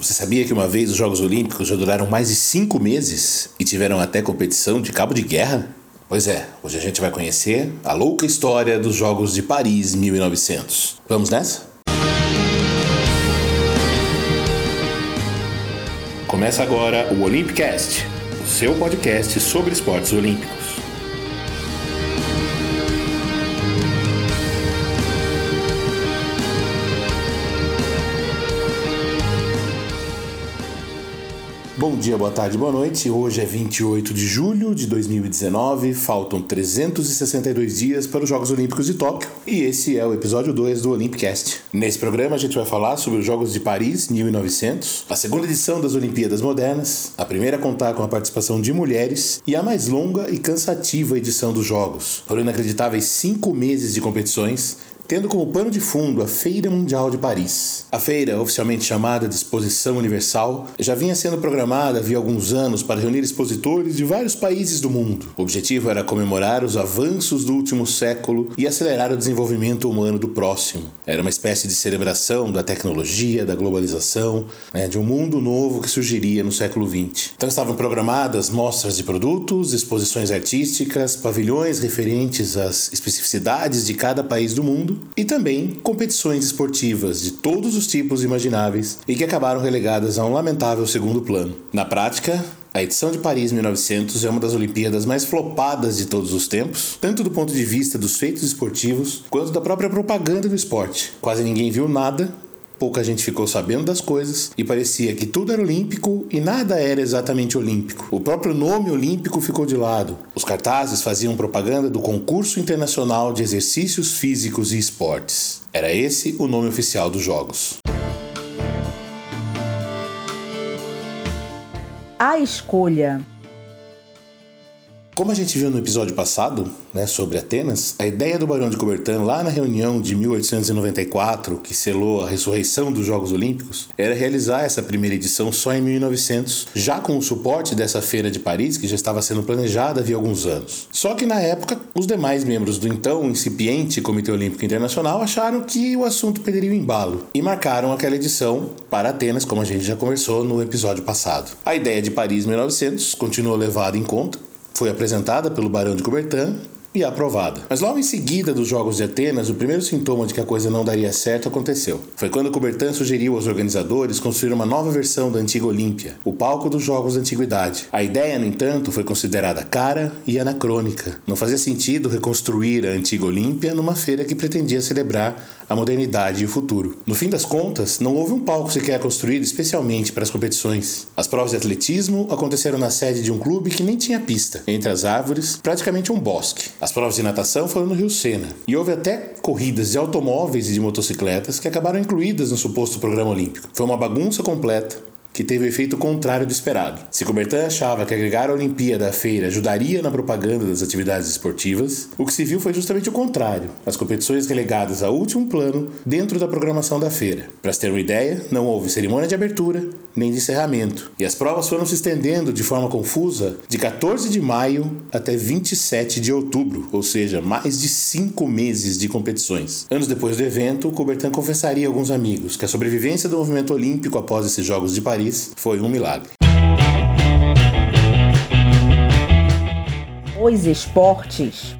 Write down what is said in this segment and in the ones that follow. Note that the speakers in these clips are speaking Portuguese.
Você sabia que uma vez os Jogos Olímpicos já duraram mais de cinco meses e tiveram até competição de cabo de guerra? Pois é, hoje a gente vai conhecer a louca história dos Jogos de Paris 1900. Vamos nessa? Começa agora o Olympicast, o seu podcast sobre esportes olímpicos. Bom dia, boa tarde, boa noite. Hoje é 28 de julho de 2019, faltam 362 dias para os Jogos Olímpicos de Tóquio e esse é o episódio 2 do Olympicast. Nesse programa a gente vai falar sobre os Jogos de Paris 1900, a segunda edição das Olimpíadas Modernas, a primeira a contar com a participação de mulheres e a mais longa e cansativa edição dos Jogos. Foram inacreditáveis cinco meses de competições tendo como pano de fundo a Feira Mundial de Paris. A feira, oficialmente chamada de Exposição Universal, já vinha sendo programada havia alguns anos para reunir expositores de vários países do mundo. O objetivo era comemorar os avanços do último século e acelerar o desenvolvimento humano do próximo. Era uma espécie de celebração da tecnologia, da globalização, né, de um mundo novo que surgiria no século XX. Então estavam programadas mostras de produtos, exposições artísticas, pavilhões referentes às especificidades de cada país do mundo e também competições esportivas de todos os tipos imagináveis e que acabaram relegadas a um lamentável segundo plano. Na prática, a edição de Paris 1900 é uma das Olimpíadas mais flopadas de todos os tempos, tanto do ponto de vista dos feitos esportivos quanto da própria propaganda do esporte. Quase ninguém viu nada pouca gente ficou sabendo das coisas e parecia que tudo era olímpico e nada era exatamente olímpico. O próprio nome olímpico ficou de lado. Os cartazes faziam propaganda do Concurso Internacional de Exercícios Físicos e Esportes. Era esse o nome oficial dos Jogos. A escolha como a gente viu no episódio passado, né, sobre Atenas, a ideia do Barão de Coubertin lá na reunião de 1894, que selou a ressurreição dos Jogos Olímpicos, era realizar essa primeira edição só em 1900, já com o suporte dessa feira de Paris, que já estava sendo planejada havia alguns anos. Só que na época, os demais membros do então incipiente Comitê Olímpico Internacional acharam que o assunto perderia o embalo e marcaram aquela edição para Atenas, como a gente já conversou no episódio passado. A ideia de Paris 1900 continuou levada em conta foi apresentada pelo Barão de Coubertin e aprovada. Mas logo em seguida dos Jogos de Atenas, o primeiro sintoma de que a coisa não daria certo aconteceu. Foi quando Coubertin sugeriu aos organizadores construir uma nova versão da antiga Olímpia, o palco dos Jogos da Antiguidade. A ideia, no entanto, foi considerada cara e anacrônica. Não fazia sentido reconstruir a antiga Olímpia numa feira que pretendia celebrar a modernidade e o futuro. No fim das contas, não houve um palco sequer construído especialmente para as competições. As provas de atletismo aconteceram na sede de um clube que nem tinha pista, entre as árvores, praticamente um bosque. As provas de natação foram no Rio Sena. E houve até corridas de automóveis e de motocicletas que acabaram incluídas no suposto programa olímpico. Foi uma bagunça completa que teve o efeito contrário do esperado. Se Coubertin achava que agregar a Olimpíada à feira ajudaria na propaganda das atividades esportivas, o que se viu foi justamente o contrário, as competições relegadas a último plano dentro da programação da feira. Para se ter uma ideia, não houve cerimônia de abertura nem de encerramento, e as provas foram se estendendo de forma confusa de 14 de maio até 27 de outubro, ou seja, mais de cinco meses de competições. Anos depois do evento, Coubertin confessaria a alguns amigos que a sobrevivência do movimento olímpico após esses Jogos de Paris foi um milagre. Os esportes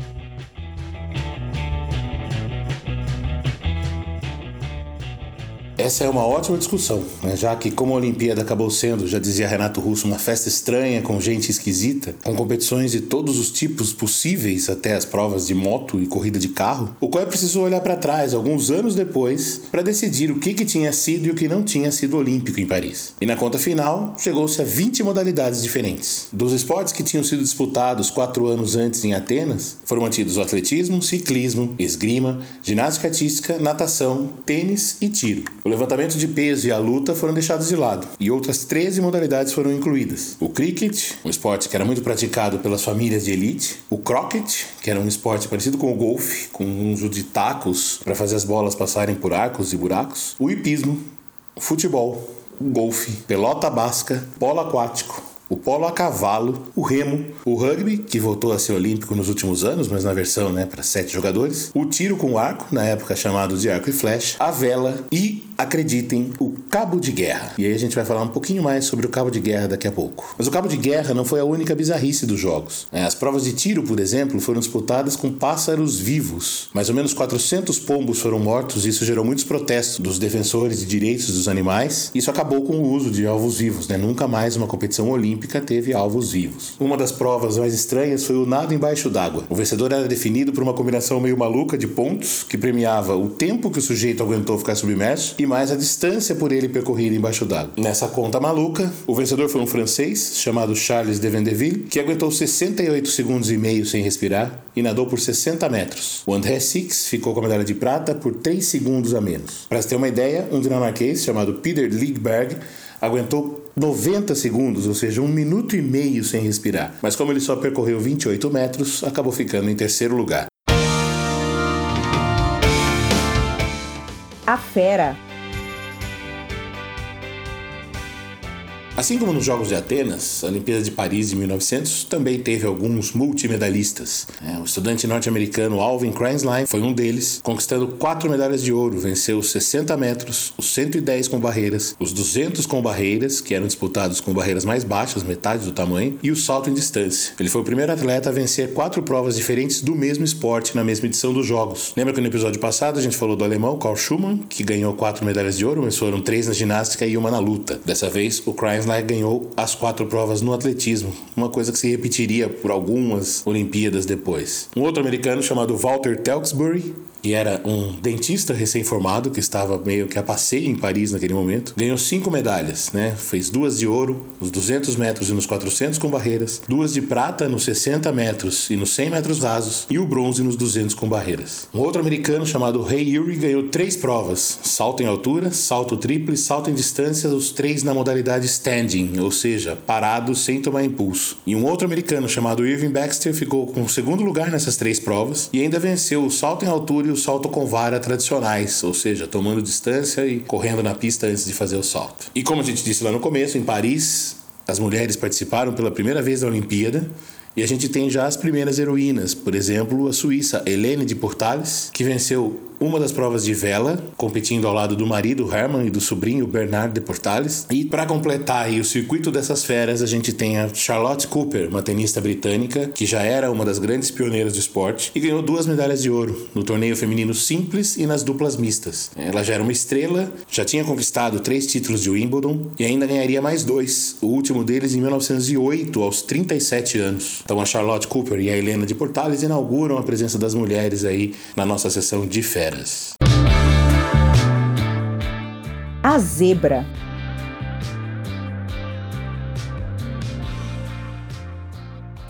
Essa é uma ótima discussão, né? já que, como a Olimpíada acabou sendo, já dizia Renato Russo, uma festa estranha, com gente esquisita, com competições de todos os tipos possíveis, até as provas de moto e corrida de carro, o COI precisou olhar para trás, alguns anos depois, para decidir o que, que tinha sido e o que não tinha sido olímpico em Paris. E na conta final, chegou-se a 20 modalidades diferentes. Dos esportes que tinham sido disputados quatro anos antes em Atenas, foram mantidos o atletismo, ciclismo, esgrima, ginástica artística, natação, tênis e tiro. O levantamento de peso e a luta foram deixados de lado, e outras 13 modalidades foram incluídas. O cricket, um esporte que era muito praticado pelas famílias de elite, o croquet, que era um esporte parecido com o golfe, com um uso de tacos para fazer as bolas passarem por arcos e buracos, o hipismo, o futebol, o golfe, pelota basca, polo aquático, o polo a cavalo, o remo, o rugby, que voltou a ser olímpico nos últimos anos, mas na versão né, para sete jogadores, o tiro com arco, na época chamado de arco e flecha, a vela e acreditem, o cabo de guerra. E aí a gente vai falar um pouquinho mais sobre o cabo de guerra daqui a pouco. Mas o cabo de guerra não foi a única bizarrice dos jogos. É, as provas de tiro, por exemplo, foram disputadas com pássaros vivos. Mais ou menos 400 pombos foram mortos e isso gerou muitos protestos dos defensores de direitos dos animais. Isso acabou com o uso de alvos vivos, né? Nunca mais uma competição olímpica teve alvos vivos. Uma das provas mais estranhas foi o nado embaixo d'água. O vencedor era definido por uma combinação meio maluca de pontos que premiava o tempo que o sujeito aguentou ficar submerso e mais a distância por ele percorrido embaixo d'água. Nessa conta maluca, o vencedor foi um francês chamado Charles de Vendeville, que aguentou 68 segundos e meio sem respirar e nadou por 60 metros. O André Six ficou com a medalha de prata por 3 segundos a menos. Para ter uma ideia, um dinamarquês chamado Peter Ligberg aguentou 90 segundos, ou seja, um minuto e meio sem respirar. Mas como ele só percorreu 28 metros, acabou ficando em terceiro lugar. A fera. Assim como nos Jogos de Atenas, a Olimpíada de Paris de 1900 também teve alguns multimedalistas. É, o estudante norte-americano Alvin Kreinslein foi um deles, conquistando quatro medalhas de ouro. Venceu os 60 metros, os 110 com barreiras, os 200 com barreiras, que eram disputados com barreiras mais baixas, metade do tamanho, e o salto em distância. Ele foi o primeiro atleta a vencer quatro provas diferentes do mesmo esporte na mesma edição dos Jogos. Lembra que no episódio passado a gente falou do alemão Karl Schumann, que ganhou quatro medalhas de ouro, mas foram três na ginástica e uma na luta. Dessa vez, o Kreinslein ganhou as quatro provas no atletismo, uma coisa que se repetiria por algumas Olimpíadas depois. Um outro americano chamado Walter Telksbury que era um dentista recém-formado, que estava meio que a passeio em Paris naquele momento, ganhou cinco medalhas, né? Fez duas de ouro nos 200 metros e nos 400 com barreiras, duas de prata nos 60 metros e nos 100 metros rasos e o bronze nos 200 com barreiras. Um outro americano chamado Ray Urey ganhou três provas: salto em altura, salto triplo e salto em distância, os três na modalidade standing, ou seja, parado sem tomar impulso. E um outro americano chamado Irving Baxter ficou com o segundo lugar nessas três provas e ainda venceu o salto em altura o salto com vara tradicionais, ou seja, tomando distância e correndo na pista antes de fazer o salto. E como a gente disse lá no começo, em Paris, as mulheres participaram pela primeira vez da Olimpíada e a gente tem já as primeiras heroínas, por exemplo, a suíça Helene de Portales, que venceu uma das provas de vela, competindo ao lado do marido Herman e do sobrinho Bernard de Portales. E para completar aí o circuito dessas feras, a gente tem a Charlotte Cooper, uma tenista britânica que já era uma das grandes pioneiras do esporte e ganhou duas medalhas de ouro no torneio feminino simples e nas duplas mistas. Ela já era uma estrela, já tinha conquistado três títulos de Wimbledon e ainda ganharia mais dois, o último deles em 1908, aos 37 anos. Então a Charlotte Cooper e a Helena de Portales inauguram a presença das mulheres aí na nossa sessão de feras. A zebra.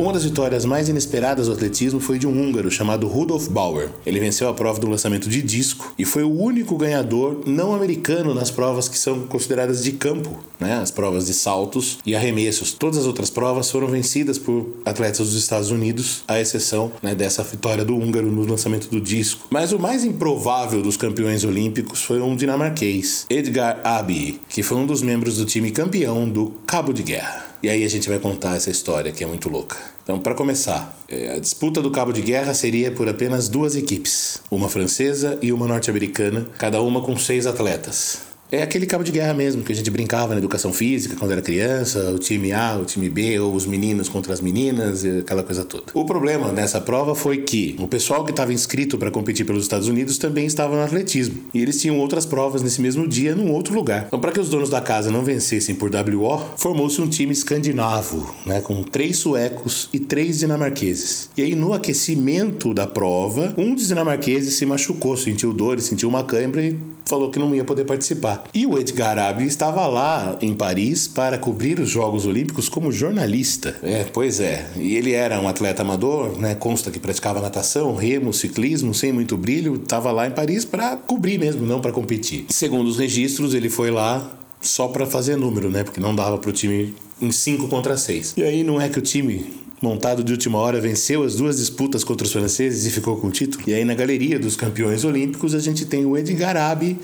Uma das vitórias mais inesperadas do atletismo foi de um húngaro chamado Rudolf Bauer. Ele venceu a prova do lançamento de disco e foi o único ganhador não americano nas provas que são consideradas de campo, né? as provas de saltos e arremessos. Todas as outras provas foram vencidas por atletas dos Estados Unidos, à exceção né, dessa vitória do húngaro no lançamento do disco. Mas o mais improvável dos campeões olímpicos foi um dinamarquês, Edgar Abbey, que foi um dos membros do time campeão do Cabo de Guerra. E aí a gente vai contar essa história que é muito louca. Então, para começar, é, a disputa do cabo de guerra seria por apenas duas equipes, uma francesa e uma norte-americana, cada uma com seis atletas. É aquele cabo de guerra mesmo que a gente brincava na educação física quando era criança, o time A, o time B, ou os meninos contra as meninas aquela coisa toda. O problema nessa prova foi que o pessoal que estava inscrito para competir pelos Estados Unidos também estava no atletismo. E eles tinham outras provas nesse mesmo dia num outro lugar. Então, para que os donos da casa não vencessem por WO, formou-se um time escandinavo, né, com três suecos e três dinamarqueses. E aí, no aquecimento da prova, um dos dinamarqueses se machucou, sentiu dores, sentiu uma câimbra e falou que não ia poder participar. E o Edgar Abbey estava lá em Paris para cobrir os Jogos Olímpicos como jornalista. É, pois é. E ele era um atleta amador, né? Consta que praticava natação, remo, ciclismo, sem muito brilho. Estava lá em Paris para cobrir mesmo, não para competir. Segundo os registros, ele foi lá só para fazer número, né? Porque não dava para o time em 5 contra 6. E aí não é que o time montado de última hora, venceu as duas disputas contra os franceses e ficou com o título. E aí na galeria dos campeões olímpicos a gente tem o Edgar Abbey,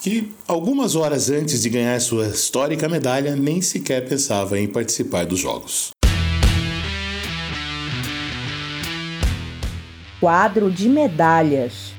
que algumas horas antes de ganhar sua histórica medalha nem sequer pensava em participar dos Jogos. Quadro de medalhas.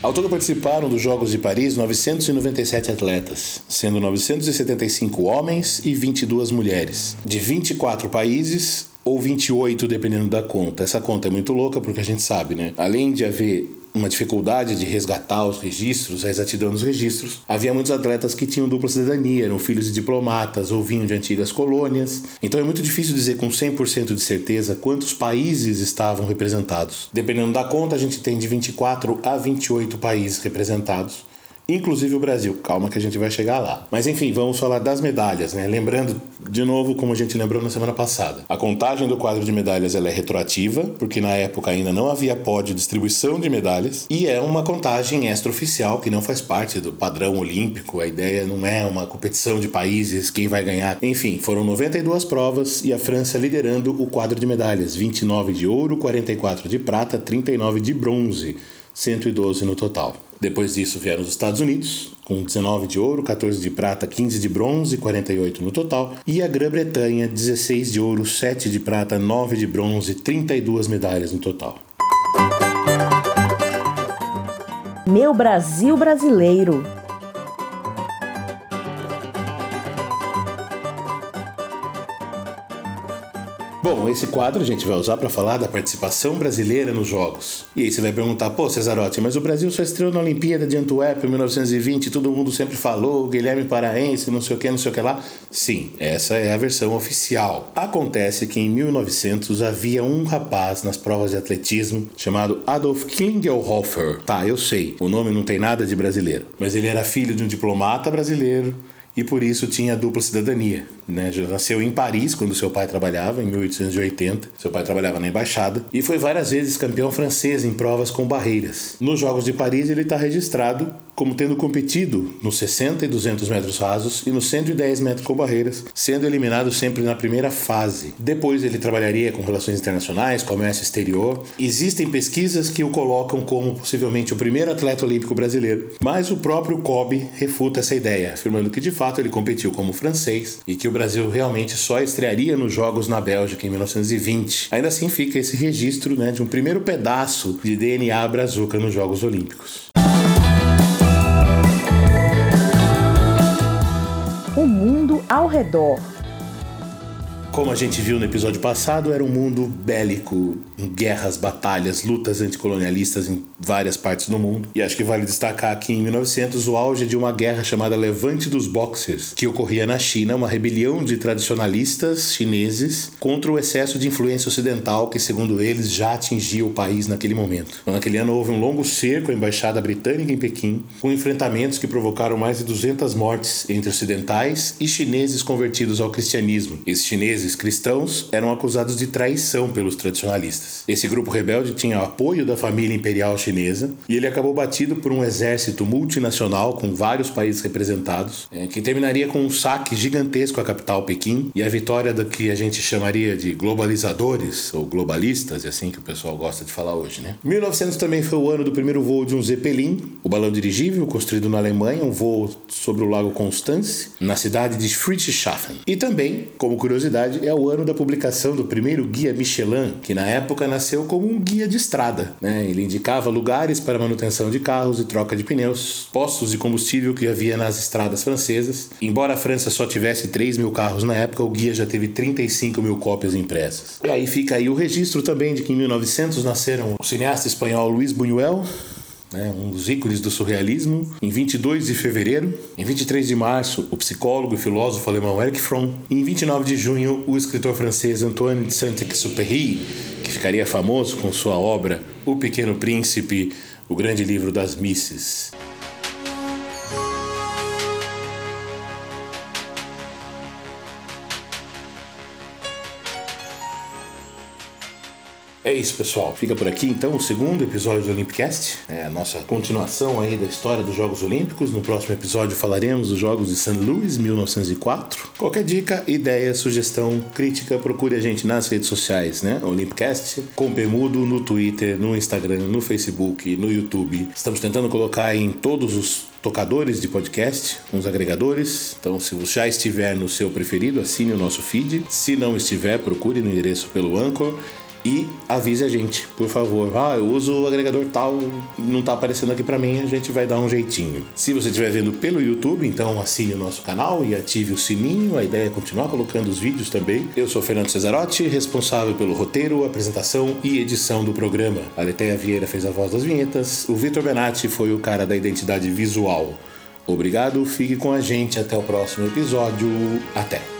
Ao todo participaram dos Jogos de Paris 997 atletas, sendo 975 homens e 22 mulheres, de 24 países ou 28, dependendo da conta. Essa conta é muito louca porque a gente sabe, né? Além de haver uma dificuldade de resgatar os registros, a exatidão dos registros, havia muitos atletas que tinham dupla cidadania, eram filhos de diplomatas ou vinham de antigas colônias. Então é muito difícil dizer com 100% de certeza quantos países estavam representados. Dependendo da conta, a gente tem de 24 a 28 países representados inclusive o Brasil. Calma que a gente vai chegar lá. Mas enfim, vamos falar das medalhas, né? Lembrando de novo, como a gente lembrou na semana passada, a contagem do quadro de medalhas ela é retroativa, porque na época ainda não havia pódio de distribuição de medalhas, e é uma contagem extraoficial que não faz parte do padrão olímpico. A ideia não é uma competição de países, quem vai ganhar. Enfim, foram 92 provas e a França liderando o quadro de medalhas: 29 de ouro, 44 de prata, 39 de bronze, 112 no total. Depois disso vieram os Estados Unidos, com 19 de ouro, 14 de prata, 15 de bronze, 48 no total. E a Grã-Bretanha, 16 de ouro, 7 de prata, 9 de bronze, 32 medalhas no total. Meu Brasil brasileiro. Bom, esse quadro a gente vai usar para falar da participação brasileira nos Jogos. E aí você vai perguntar, pô, Cesarotti, mas o Brasil só estreou na Olimpíada de Antuérpia em 1920, todo mundo sempre falou, Guilherme Paraense, não sei o que, não sei o que lá. Sim, essa é a versão oficial. Acontece que em 1900 havia um rapaz nas provas de atletismo chamado Adolf Klingelhofer. Tá, eu sei, o nome não tem nada de brasileiro, mas ele era filho de um diplomata brasileiro e por isso tinha dupla cidadania. Né? Nasceu em Paris, quando seu pai trabalhava, em 1880. Seu pai trabalhava na embaixada. E foi várias vezes campeão francês em provas com barreiras. Nos Jogos de Paris, ele está registrado como tendo competido nos 60 e 200 metros rasos e nos 110 metros com barreiras, sendo eliminado sempre na primeira fase. Depois ele trabalharia com relações internacionais, comércio exterior. Existem pesquisas que o colocam como possivelmente o primeiro atleta olímpico brasileiro, mas o próprio Kobe refuta essa ideia, afirmando que de fato ele competiu como francês e que o Brasil realmente só estrearia nos Jogos na Bélgica em 1920. Ainda assim fica esse registro né, de um primeiro pedaço de DNA brazuca nos Jogos Olímpicos. O mundo ao redor. Como a gente viu no episódio passado, era um mundo bélico, em guerras, batalhas, lutas anticolonialistas em várias partes do mundo. E acho que vale destacar aqui em 1900 o auge de uma guerra chamada Levante dos Boxers, que ocorria na China, uma rebelião de tradicionalistas chineses contra o excesso de influência ocidental que, segundo eles, já atingia o país naquele momento. Então, naquele ano houve um longo cerco à embaixada britânica em Pequim, com enfrentamentos que provocaram mais de 200 mortes entre ocidentais e chineses convertidos ao cristianismo. Esses chineses cristãos eram acusados de traição pelos tradicionalistas. Esse grupo rebelde tinha apoio da família imperial chinesa e ele acabou batido por um exército multinacional com vários países representados, é, que terminaria com um saque gigantesco à capital Pequim e a vitória do que a gente chamaria de globalizadores ou globalistas, é assim que o pessoal gosta de falar hoje, né? 1900 também foi o ano do primeiro voo de um Zeppelin, o balão dirigível construído na Alemanha, um voo sobre o Lago Constance, na cidade de Friedrichshafen. E também, como curiosidade, é o ano da publicação do primeiro guia Michelin, que na época nasceu como um guia de estrada. Né? Ele indicava lugares para manutenção de carros e troca de pneus, postos de combustível que havia nas estradas francesas. Embora a França só tivesse 3 mil carros na época, o guia já teve 35 mil cópias impressas. E aí fica aí o registro também de que em 1900 nasceram o cineasta espanhol Luis Buñuel, né, um dos ícones do surrealismo. Em 22 de fevereiro, em 23 de março, o psicólogo e filósofo alemão Erich Fromm. E em 29 de junho, o escritor francês Antoine de Saint-Exupéry, que ficaria famoso com sua obra O Pequeno Príncipe, o grande livro das misses. É isso, pessoal. Fica por aqui então o segundo episódio do Olympicast, é a nossa continuação aí da história dos Jogos Olímpicos. No próximo episódio falaremos dos Jogos de St. Louis, 1904. Qualquer dica, ideia, sugestão, crítica, procure a gente nas redes sociais, né? Olympicast, com Pemudo no Twitter, no Instagram, no Facebook, no YouTube. Estamos tentando colocar em todos os tocadores de podcast, uns agregadores. Então, se já estiver no seu preferido, assine o nosso feed. Se não estiver, procure no endereço pelo Anchor e avise a gente, por favor. Ah, eu uso o agregador tal, não tá aparecendo aqui para mim, a gente vai dar um jeitinho. Se você estiver vendo pelo YouTube, então assine o nosso canal e ative o sininho. A ideia é continuar colocando os vídeos também. Eu sou Fernando Cesarotti, responsável pelo roteiro, apresentação e edição do programa. A Leteia Vieira fez a voz das vinhetas, o Vitor Benatti foi o cara da identidade visual. Obrigado, fique com a gente até o próximo episódio. Até!